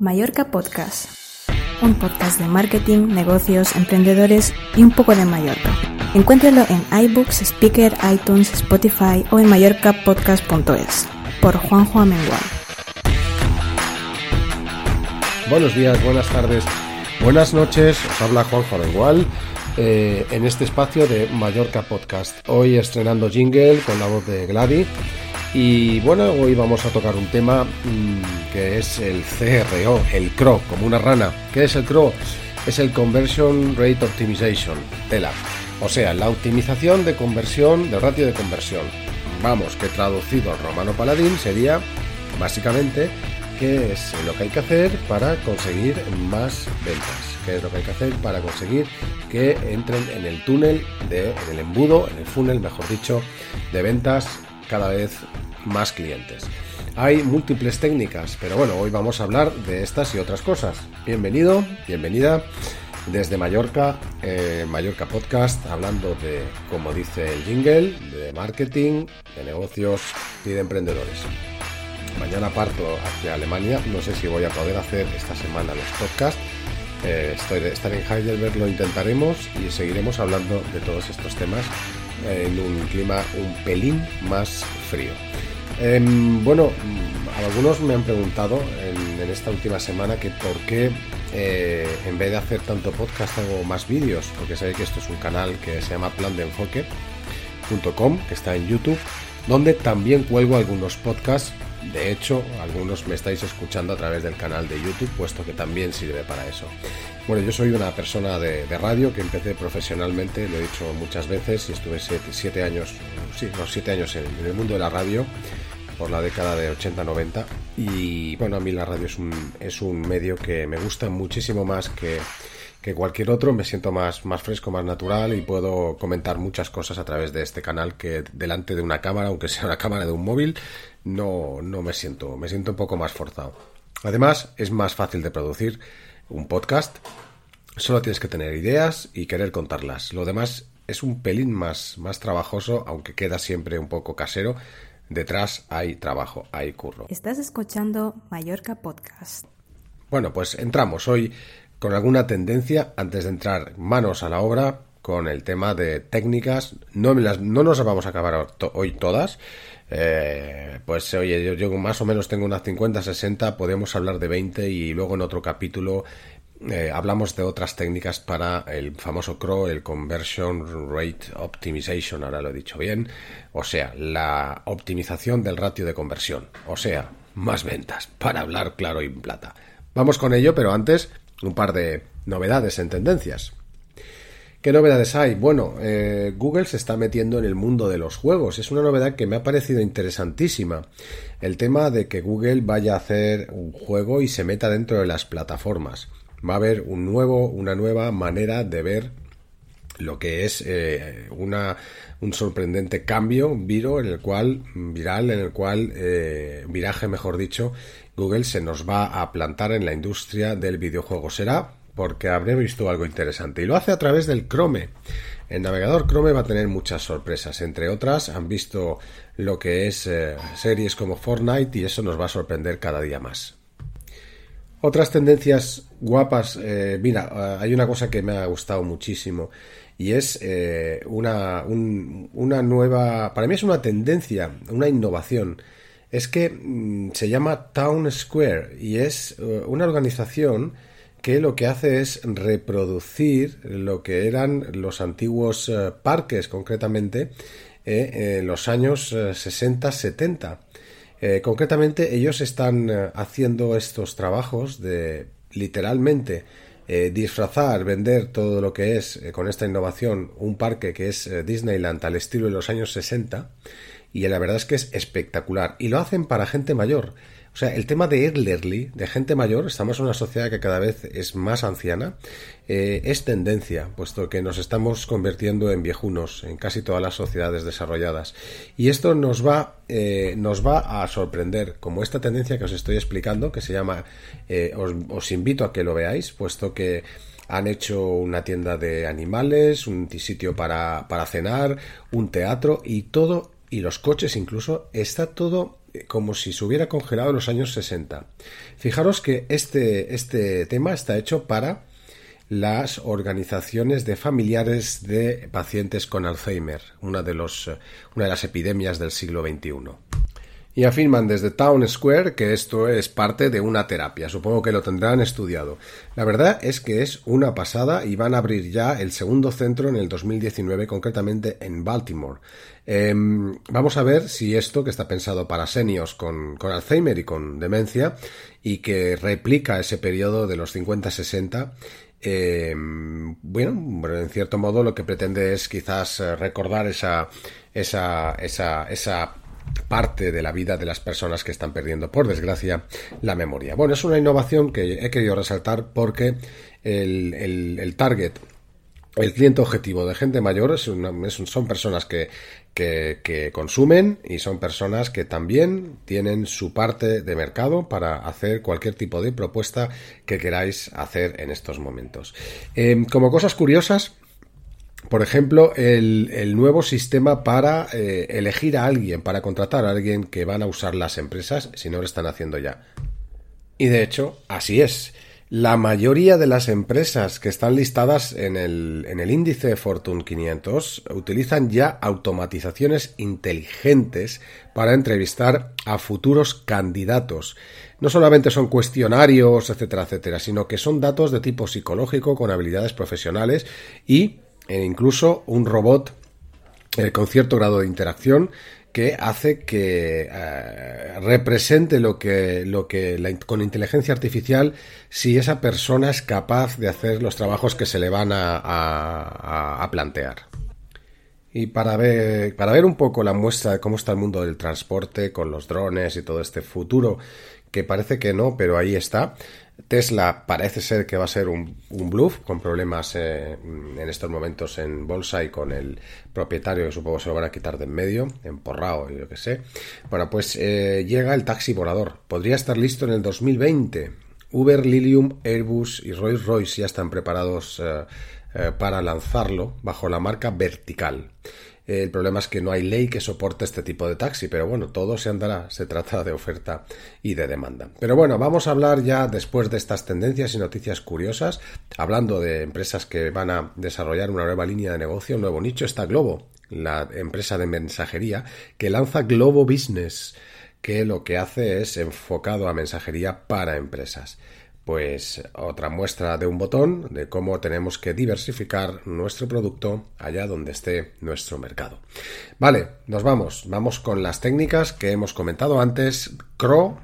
Mallorca Podcast, un podcast de marketing, negocios, emprendedores y un poco de Mallorca. Encuéntralo en iBooks, Speaker, iTunes, Spotify o en mallorcapodcast.es por Juanjo Amengual. Buenos días, buenas tardes, buenas noches. Os habla Juanjo Amengual eh, en este espacio de Mallorca Podcast. Hoy estrenando jingle con la voz de Gladys. Y bueno, hoy vamos a tocar un tema mmm, que es el CRO, el CRO, como una rana. ¿Qué es el CRO? Es el Conversion Rate Optimization, TELA. O sea, la optimización de conversión, del ratio de conversión. Vamos, que traducido al romano paladín sería básicamente qué es lo que hay que hacer para conseguir más ventas. Qué es lo que hay que hacer para conseguir que entren en el túnel, de, en el embudo, en el funnel, mejor dicho, de ventas cada vez más clientes. Hay múltiples técnicas, pero bueno, hoy vamos a hablar de estas y otras cosas. Bienvenido, bienvenida desde Mallorca, eh, Mallorca Podcast, hablando de, como dice el jingle, de marketing, de negocios y de emprendedores. Mañana parto hacia Alemania, no sé si voy a poder hacer esta semana los podcasts. Eh, estoy, estar en Heidelberg lo intentaremos y seguiremos hablando de todos estos temas en un clima un pelín más frío. Eh, bueno, algunos me han preguntado en, esta última semana que por qué eh, en vez de hacer tanto podcast hago más vídeos, porque sabéis que esto es un canal que se llama plan de que está en YouTube, donde también cuelgo algunos podcasts. De hecho, algunos me estáis escuchando a través del canal de YouTube, puesto que también sirve para eso. Bueno, yo soy una persona de, radio que empecé profesionalmente, lo he dicho muchas veces, y estuve siete, años, sí, siete años en, en, el mundo de la radio por la década de 80-90. Y bueno, a mí la radio es un, es un medio que me gusta muchísimo más que, que cualquier otro. Me siento más, más fresco, más natural y puedo comentar muchas cosas a través de este canal que delante de una cámara, aunque sea una cámara de un móvil, no, no me siento, me siento un poco más forzado. Además, es más fácil de producir un podcast, solo tienes que tener ideas y querer contarlas. Lo demás es un pelín más, más trabajoso, aunque queda siempre un poco casero. Detrás hay trabajo, hay curro. Estás escuchando Mallorca Podcast. Bueno, pues entramos hoy con alguna tendencia antes de entrar manos a la obra con el tema de técnicas. No, las, no nos vamos a acabar hoy todas. Eh, pues oye, yo, yo, más o menos tengo unas 50, 60, podemos hablar de 20 y luego en otro capítulo eh, hablamos de otras técnicas para el famoso CRO, el Conversion Rate Optimization, ahora lo he dicho bien, o sea, la optimización del ratio de conversión, o sea, más ventas, para hablar claro y en plata. Vamos con ello, pero antes un par de novedades en tendencias. ¿Qué novedades hay? Bueno, eh, Google se está metiendo en el mundo de los juegos. Es una novedad que me ha parecido interesantísima. El tema de que Google vaya a hacer un juego y se meta dentro de las plataformas. Va a haber un nuevo, una nueva manera de ver lo que es eh, una, un sorprendente cambio, viro en el cual, viral, en el cual, eh, viraje mejor dicho, Google se nos va a plantar en la industria del videojuego. Será porque habré visto algo interesante. Y lo hace a través del Chrome. El navegador Chrome va a tener muchas sorpresas. Entre otras, han visto lo que es eh, series como Fortnite y eso nos va a sorprender cada día más. Otras tendencias guapas, eh, mira, eh, hay una cosa que me ha gustado muchísimo y es una, un, una nueva, para mí es una tendencia, una innovación es que mm, se llama Town Square y es una organización que lo que hace es reproducir lo que eran los antiguos eh, parques, concretamente, eh, en los años 60-70. concretamente, ellos están haciendo estos trabajos de literalmente disfrazar, vender todo lo que es con esta innovación un parque que es Disneyland al estilo de los años 60 y la verdad es que es espectacular. Y lo hacen para gente mayor. O sea, el tema de elderly, de gente mayor, estamos en una sociedad que cada vez es más anciana, eh, es tendencia, puesto que nos estamos convirtiendo en viejunos en casi todas las sociedades desarrolladas. Y esto nos va, eh, nos va a sorprender, como esta tendencia que os estoy explicando, que se llama, eh, os, os invito a que lo veáis, puesto que han hecho una tienda de animales, un sitio para, para cenar, un teatro y todo y los coches incluso, está todo como si se hubiera congelado en los años 60. Fijaros que este, este tema está hecho para las organizaciones de familiares de pacientes con Alzheimer, una de, los, eh, una de las epidemias del siglo XXI y afirman desde Town Square que esto es parte de una terapia. Supongo que lo tendrán estudiado. La verdad es que es una pasada y van a abrir ya el segundo centro en el 2019, concretamente en Baltimore. Em, vamos a ver si esto, que está pensado para seniors con, Alzheimer y con demencia, y que replica ese periodo de los 50-60, em, bueno, en cierto modo lo que pretende es quizás eh, recordar esa, esa, esa, esa parte de la vida de las personas que están perdiendo, por desgracia, la memoria. Bueno, es una innovación que he querido resaltar porque el, target, el cliente objetivo de gente mayor son personas que, que, consumen y son personas que también tienen su parte de mercado para hacer cualquier tipo de propuesta que queráis hacer en estos momentos. Eh, como cosas curiosas, por ejemplo, el, nuevo sistema para eh, elegir a alguien, para contratar a alguien que van a usar las empresas, si no lo están haciendo ya. Y de hecho, así es. La mayoría de las empresas que están listadas en el, en el índice Fortune 500 utilizan ya automatizaciones inteligentes para entrevistar a futuros candidatos. No solamente son cuestionarios, etcétera, etcétera, sino que son datos de tipo psicológico con habilidades profesionales y e incluso un robot eh, con cierto grado de interacción que hace que eh, represente lo que, lo que con inteligencia artificial si esa persona es capaz de hacer los trabajos que se le van a, a plantear. Y para ver, para ver un poco la muestra de cómo está el mundo del transporte con los drones y todo este futuro, que parece que no, pero ahí está, Tesla parece ser que va a ser un, bluff, con problemas eh, en estos momentos en bolsa y con el propietario que supongo se lo van a quitar de en medio, emporrado y yo que sé. Bueno, pues eh, llega el taxi volador. Podría estar listo en el 2020. Uber, Lilium, Airbus y Rolls Royce ya están preparados eh, para lanzarlo bajo la marca Vertical. El problema es que no hay ley que soporte este tipo de taxi, pero bueno, todo se andará. Se trata de oferta y de demanda. Pero bueno, vamos a hablar ya después de estas tendencias y noticias curiosas, hablando de empresas que van a desarrollar una nueva línea de negocio, un nuevo nicho, está Globo, la empresa de mensajería que lanza Globo Business, que lo que hace es enfocado a mensajería para empresas pues otra muestra de un botón de cómo tenemos que diversificar nuestro producto allá donde esté nuestro mercado. Vale, nos vamos. Vamos con las técnicas que hemos comentado antes. CRO,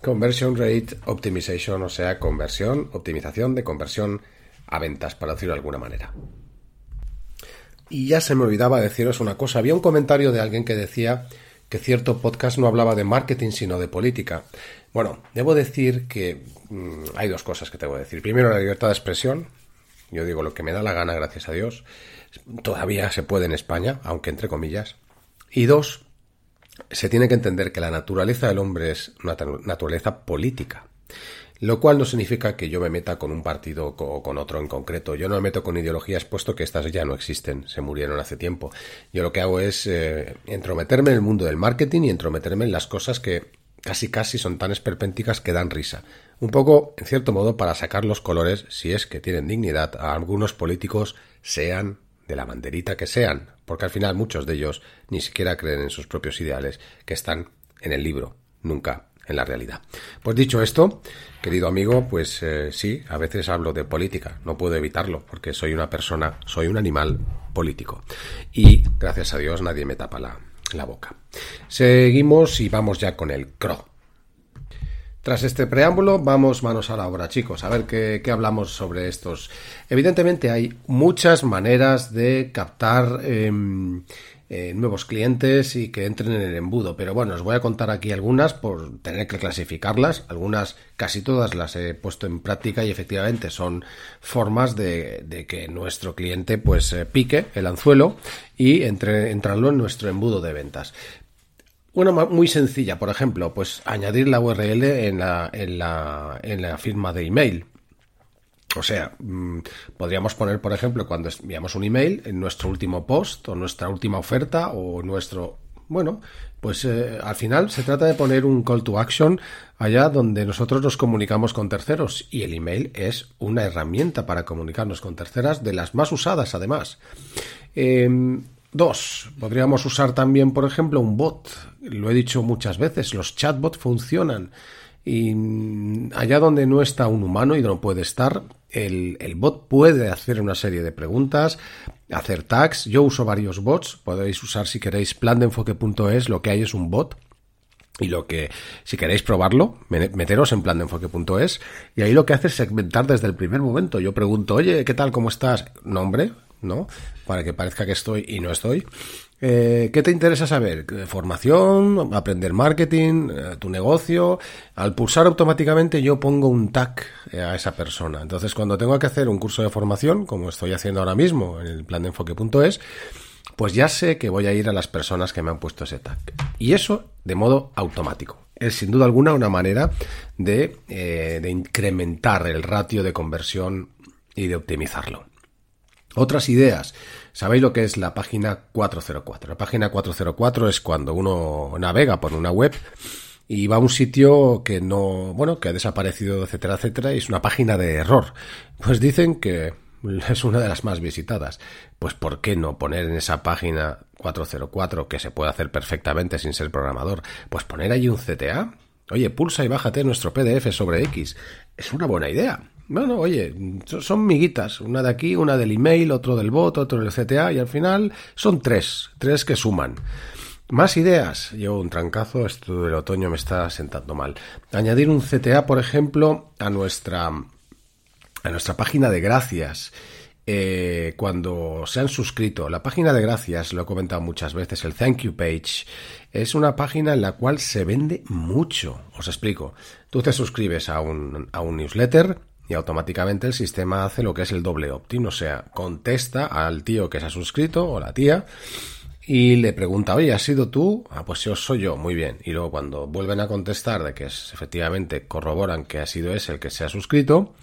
Conversion Rate Optimization, o sea, conversión, optimización de conversión a ventas, para decirlo de alguna manera. Y ya se me olvidaba deciros una cosa. Había un comentario de alguien que decía que cierto podcast no hablaba de marketing sino de política. Bueno, debo decir que mm, hay dos cosas que te voy a decir. Primero, la libertad de expresión. Yo digo lo que me da la gana, gracias a Dios. Todavía se puede en España, aunque entre comillas. Y dos, se tiene que entender que la naturaleza del hombre es una naturaleza política. Lo cual no significa que yo me meta con un partido o con otro en concreto. Yo no me meto con ideologías puesto que estas ya no existen, se murieron hace tiempo. Yo lo que hago es eh, entrometerme en el mundo del marketing y entrometerme en las cosas que casi casi son tan esperpénticas que dan risa. Un poco, en cierto modo, para sacar los colores, si es que tienen dignidad, a algunos políticos, sean de la banderita que sean, porque al final muchos de ellos ni siquiera creen en sus propios ideales que están en el libro, nunca en la realidad. Pues dicho esto, querido amigo, pues eh, sí, a veces hablo de política, no puedo evitarlo, porque soy una persona, soy un animal político. Y gracias a Dios nadie me tapa la, la boca. Seguimos y vamos ya con el CRO. Tras este preámbulo, vamos manos a la obra, chicos, a ver qué, hablamos sobre estos. Evidentemente hay muchas maneras de captar em, eh, nuevos clientes y que entren en el embudo, pero bueno, os voy a contar aquí algunas por tener que clasificarlas. Algunas, casi todas las he puesto en práctica y efectivamente son formas de, que nuestro cliente pues eh, pique el anzuelo y entre, entrarlo en nuestro embudo de ventas. Una muy sencilla, por ejemplo, pues añadir la URL en la, en la, en la firma de email. O sea, mm, podríamos poner, por ejemplo, cuando enviamos un email, en nuestro último post o nuestra última oferta o nuestro... Bueno, pues eh, al final se trata de poner un call to action allá donde nosotros nos comunicamos con terceros y el email es una herramienta para comunicarnos con terceras de las más usadas además. Em, Dos, podríamos usar también, por ejemplo, un bot. Lo he dicho muchas veces, los chatbots funcionan. Y allá donde no está un humano y no puede estar, el, bot puede hacer una serie de preguntas, hacer tags. Yo uso varios bots. Podéis usar si queréis plandeenfoque.es. Lo que hay es un bot. Y lo que, si queréis probarlo, meteros en plandeenfoque.es. Y ahí lo que hace es segmentar desde el primer momento. Yo pregunto, oye, ¿qué tal? ¿Cómo estás? Nombre, ¿no? Para que parezca que estoy y no estoy. Eh, ¿Qué te interesa saber? Formación, aprender marketing, eh, tu negocio. Al pulsar automáticamente yo pongo un tag eh, a esa persona. Entonces cuando tengo que hacer un curso de formación, como estoy haciendo ahora mismo en el plan de enfoque.es, pues ya sé que voy a ir a las personas que me han puesto ese tag. Y eso de modo automático. Es sin duda alguna una manera de, de incrementar el ratio de conversión y de optimizarlo. Otras ideas. ¿Sabéis lo que es la página 404? La página 404 es cuando uno navega por una web y va a un sitio que no, bueno, que ha desaparecido, etcétera, etcétera, y es una página de error. Pues dicen que es una de las más visitadas. Pues ¿por qué no poner en esa página 404, que se puede hacer perfectamente sin ser programador, pues poner allí un CTA? Oye, pulsa y bájate nuestro PDF sobre X. Es una buena idea. Bueno, oye, son miguitas, una de aquí, una del email, otro del bot, otro del CTA, y al final son tres, tres que suman. Más ideas. Llevo un trancazo, esto del otoño me está sentando mal. Añadir un CTA, por ejemplo, a nuestra, a nuestra página de gracias. Eh, cuando se han suscrito. La página de gracias, lo he comentado muchas veces, el thank you page, es una página en la cual se vende mucho. Os explico. Tú te suscribes a un, a un newsletter, y automáticamente el sistema hace lo que es el doble opt-in, o sea, contesta al tío que se ha suscrito o la tía y le pregunta, oye, ¿has sido tú? Ah, pues yo soy yo, muy bien. Y luego cuando vuelven a contestar de que es, efectivamente corroboran que ha sido ese el que se ha suscrito,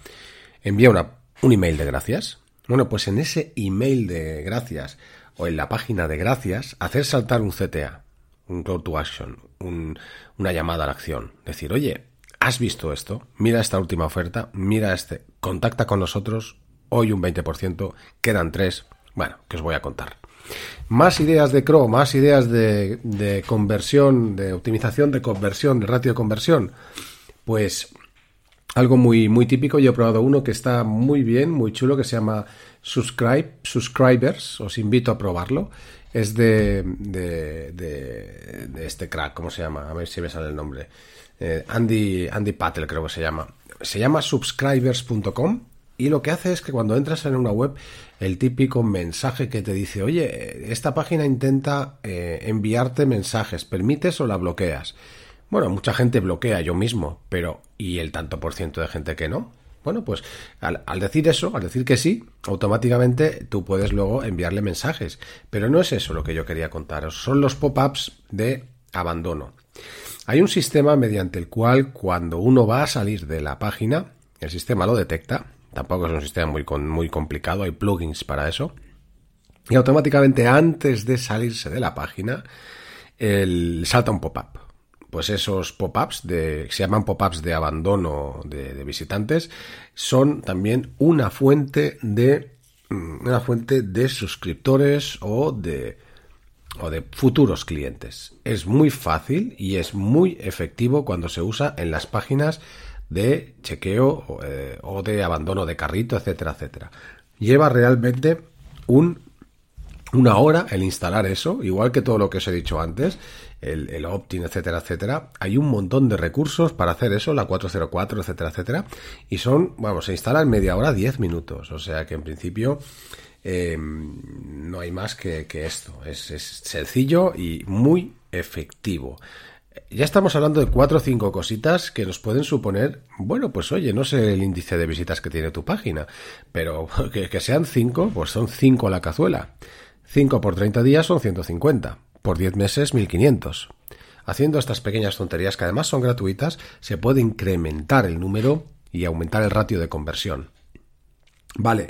envía una, un email de gracias. Bueno, pues en ese email de gracias o en la página de gracias, hacer saltar un CTA, un call to action, una llamada a la acción. Decir, oye, ¿Has visto esto? Mira esta última oferta, mira este, contacta con nosotros, hoy un 20%, quedan tres. Bueno, que os voy a contar. Más ideas de CRO, más ideas de, conversión, de optimización de conversión, de ratio de conversión. Pues algo muy, muy típico, yo he probado uno que está muy bien, muy chulo, que se llama Subscribe, Subscribers, os invito a probarlo. Es de, de, de, de este crack, ¿cómo se llama? A ver si me sale el nombre. Eh, Andy, Andy Patel creo que se llama. Se llama subscribers.com y lo que hace es que cuando entras en una web, el típico mensaje que te dice, oye, esta página intenta eh, enviarte mensajes, ¿permites o la bloqueas? Bueno, mucha gente bloquea yo mismo, pero ¿y el tanto por ciento de gente que no? Bueno, pues al, al, decir eso, al decir que sí, automáticamente tú puedes luego enviarle mensajes. Pero no es eso lo que yo quería contaros, son los pop-ups de abandono. Hay un sistema mediante el cual cuando uno va a salir de la página, el sistema lo detecta. Tampoco es un sistema muy, muy complicado, hay plugins para eso. Y automáticamente antes de salirse de la página, el, salta un pop-up. Pues esos pop-ups, de, se llaman pop-ups de abandono de, visitantes, son también una fuente de mm, una fuente de suscriptores o de o de futuros clientes. Es muy fácil y es muy efectivo cuando se usa en las páginas de chequeo o, eh, de abandono de carrito, etcétera, etcétera. Lleva realmente un, una hora el instalar eso, igual que todo lo que os he dicho antes, el, el opt-in, etcétera, etcétera. Hay un montón de recursos para hacer eso, la 404, etcétera, etcétera. Y son, vamos, se instala en media hora, 10 minutos. O sea que en principio Em, no hay más que, esto. Es, sencillo y muy efectivo. Ya estamos hablando de cuatro o cinco cositas que nos pueden suponer, bueno, pues oye, no sé el índice de visitas que tiene tu página, pero que, sean cinco, pues son cinco a la cazuela. Cinco por 30 días son 150, por 10 meses 1500. Haciendo estas pequeñas tonterías que además son gratuitas, se puede incrementar el número y aumentar el ratio de conversión. Vale,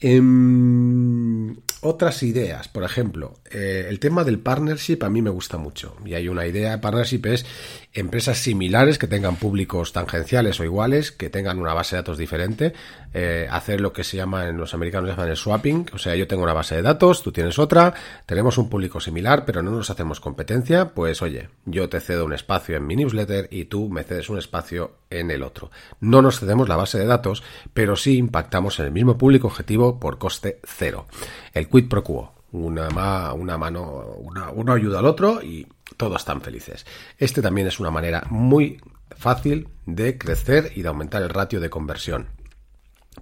Em, otras ideas, por ejemplo, eh, el tema del partnership a mí me gusta mucho. Y hay una idea de partnership es empresas similares que tengan públicos tangenciales o iguales, que tengan una base de datos diferente, eh, hacer lo que se llama en los americanos llaman el swapping, o sea, yo tengo una base de datos, tú tienes otra, tenemos un público similar, pero no nos hacemos competencia, pues oye, yo te cedo un espacio en mi newsletter y tú me cedes un espacio en el otro. No nos cedemos la base de datos, pero sí impactamos en el mismo público objetivo por coste cero. El quid pro quo. Una, mano, uno ayuda al otro y todos están felices. Este también es una manera muy fácil de crecer y de aumentar el ratio de conversión.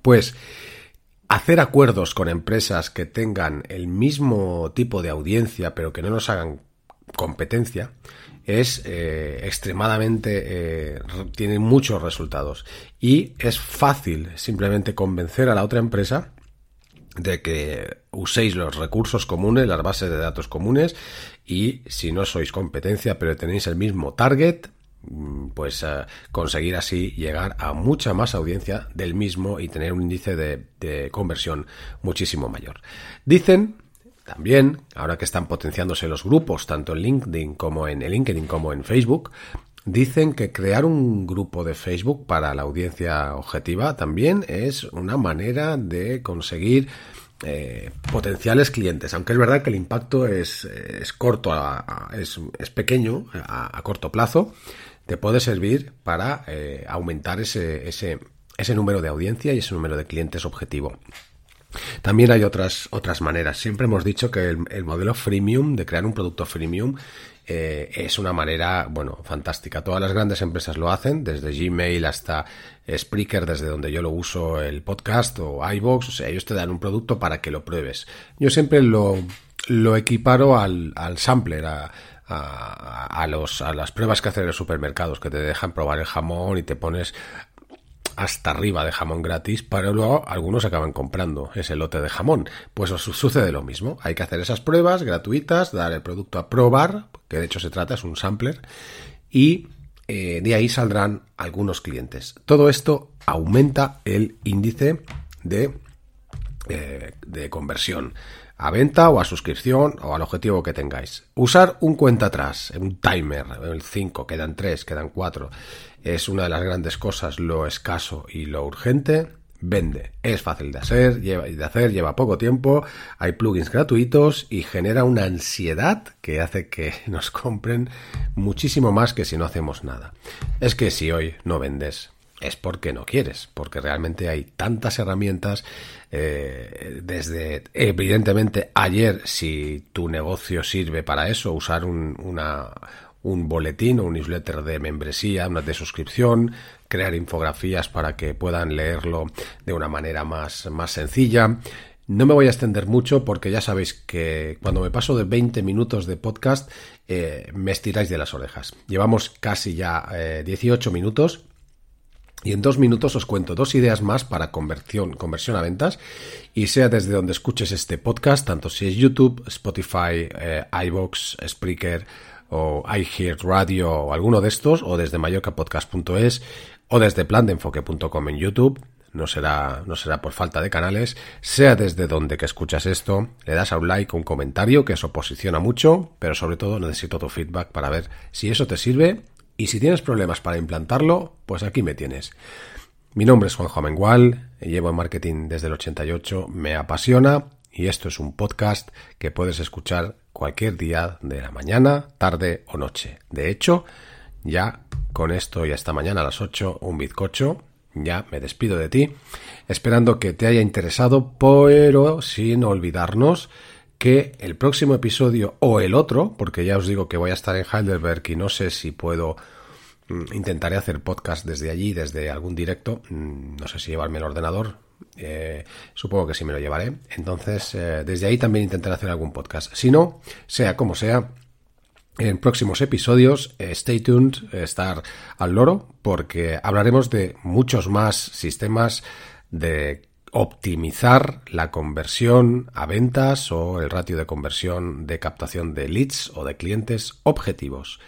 Pues hacer acuerdos con empresas que tengan el mismo tipo de audiencia pero que no nos hagan competencia es eh, extremadamente eh, tiene muchos resultados y es fácil simplemente convencer a la otra empresa de que uséis los recursos comunes, las bases de datos comunes y si no sois competencia pero tenéis el mismo target, mm, pues eh, conseguir así llegar a mucha más audiencia del mismo y tener un índice de, conversión muchísimo mayor. Dicen también, ahora que están potenciándose los grupos, tanto en LinkedIn como en LinkedIn como en Facebook, Dicen que crear un grupo de Facebook para la audiencia objetiva también es una manera de conseguir eh, potenciales clientes, aunque es verdad que el impacto es, corto, es, pequeño a, corto plazo, te puede servir para eh, aumentar ese, ese, ese número de audiencia y ese número de clientes objetivo. También hay otras, otras maneras. Siempre hemos dicho que el, el modelo freemium, de crear un producto freemium, eh, es una manera, bueno, fantástica. Todas las grandes empresas lo hacen, desde Gmail hasta Spreaker, desde donde yo lo uso el podcast o iVoox, o ellos te dan un producto para que lo pruebes. Yo siempre lo, lo equiparo al, al sampler, a, a, a, los, a las pruebas que hacen en los supermercados, que te dejan probar el jamón y te pones hasta arriba de jamón gratis, pero luego algunos acaban comprando ese lote de jamón. Pues sucede lo mismo. Hay que hacer esas pruebas gratuitas, dar el producto a probar, que de hecho se trata, es un sampler, y eh, de ahí saldrán algunos clientes. Todo esto aumenta el índice de, eh, de conversión a venta o a suscripción o al objetivo que tengáis. Usar un cuenta atrás, un timer, el 5, quedan 3, quedan 4, es una de las grandes cosas, lo escaso y lo urgente. Vende, es fácil de hacer, lleva, de hacer, lleva poco tiempo, hay plugins gratuitos y genera una ansiedad que hace que nos compren muchísimo más que si no hacemos nada. Es que si hoy no vendes, es porque no quieres, porque realmente hay tantas herramientas eh, desde, evidentemente, ayer, si tu negocio sirve para eso, usar un, un boletín o un newsletter de membresía, una de suscripción, crear infografías para que puedan leerlo de una manera más, más sencilla. No me voy a extender mucho porque ya sabéis que cuando me paso de 20 minutos de podcast eh, me estiráis de las orejas. Llevamos casi ya 18 eh, minutos y en dos minutos os cuento dos ideas más para conversión, conversión a ventas y sea desde donde escuches este podcast, tanto si es YouTube, Spotify, eh, iVoox, Spreaker o iHeart Radio o alguno de estos o desde mallorcapodcast.es o desde plandeenfoque.com en YouTube. No será, no será por falta de canales, sea desde donde que escuchas esto, le das a un like un comentario, que eso posiciona mucho, pero sobre todo necesito tu feedback para ver si eso te sirve y si tienes problemas para implantarlo, pues aquí me tienes. Mi nombre es Juanjo Amengual, llevo en marketing desde el 88, me apasiona y esto es un podcast que puedes escuchar cualquier día de la mañana, tarde o noche. De hecho, ya con esto y hasta mañana a las 8 un bizcocho. Ya me despido de ti, esperando que te haya interesado, pero sin olvidarnos que el próximo episodio o el otro, porque ya os digo que voy a estar en Heidelberg y no sé si puedo mm, intentaré hacer podcast desde allí, desde algún directo. Mm, no sé si llevarme el ordenador. Eh, supongo que sí me lo llevaré. Entonces, eh, desde ahí también intentaré hacer algún podcast. Si no, sea como sea, en próximos episodios, eh, stay tuned, estar al loro, porque hablaremos de muchos más sistemas de optimizar la conversión a ventas o el ratio de conversión de captación de leads o de clientes objetivos.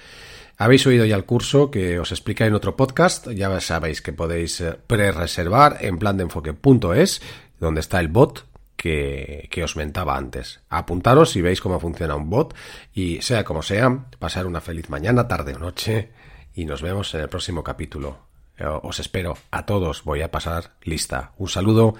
Habéis oído ya el curso que os explica en otro podcast, ya sabéis que podéis eh, pre-reservar en plan de enfoque.es, donde está el bot que, que, os mentaba antes. Apuntaros y veis cómo funciona un bot y sea como sea, pasar una feliz mañana, tarde o noche y nos vemos en el próximo capítulo. Eh, os espero a todos, voy a pasar lista. Un saludo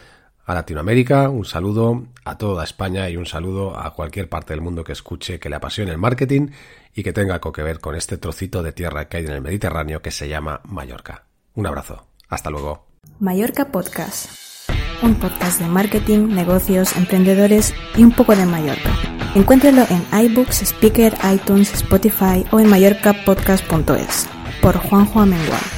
a Latinoamérica, un saludo a toda España y un saludo a cualquier parte del mundo que escuche que le apasione el marketing y que tenga algo que ver con este trocito de tierra que hay en el Mediterráneo que se llama Mallorca. Un abrazo. Hasta luego. Mallorca Podcast un podcast de marketing, negocios, emprendedores y un poco de Mallorca. Encuéntralo en iBooks, Speaker, iTunes, Spotify o en mallorcapodcast.es por Juanjo Amengual.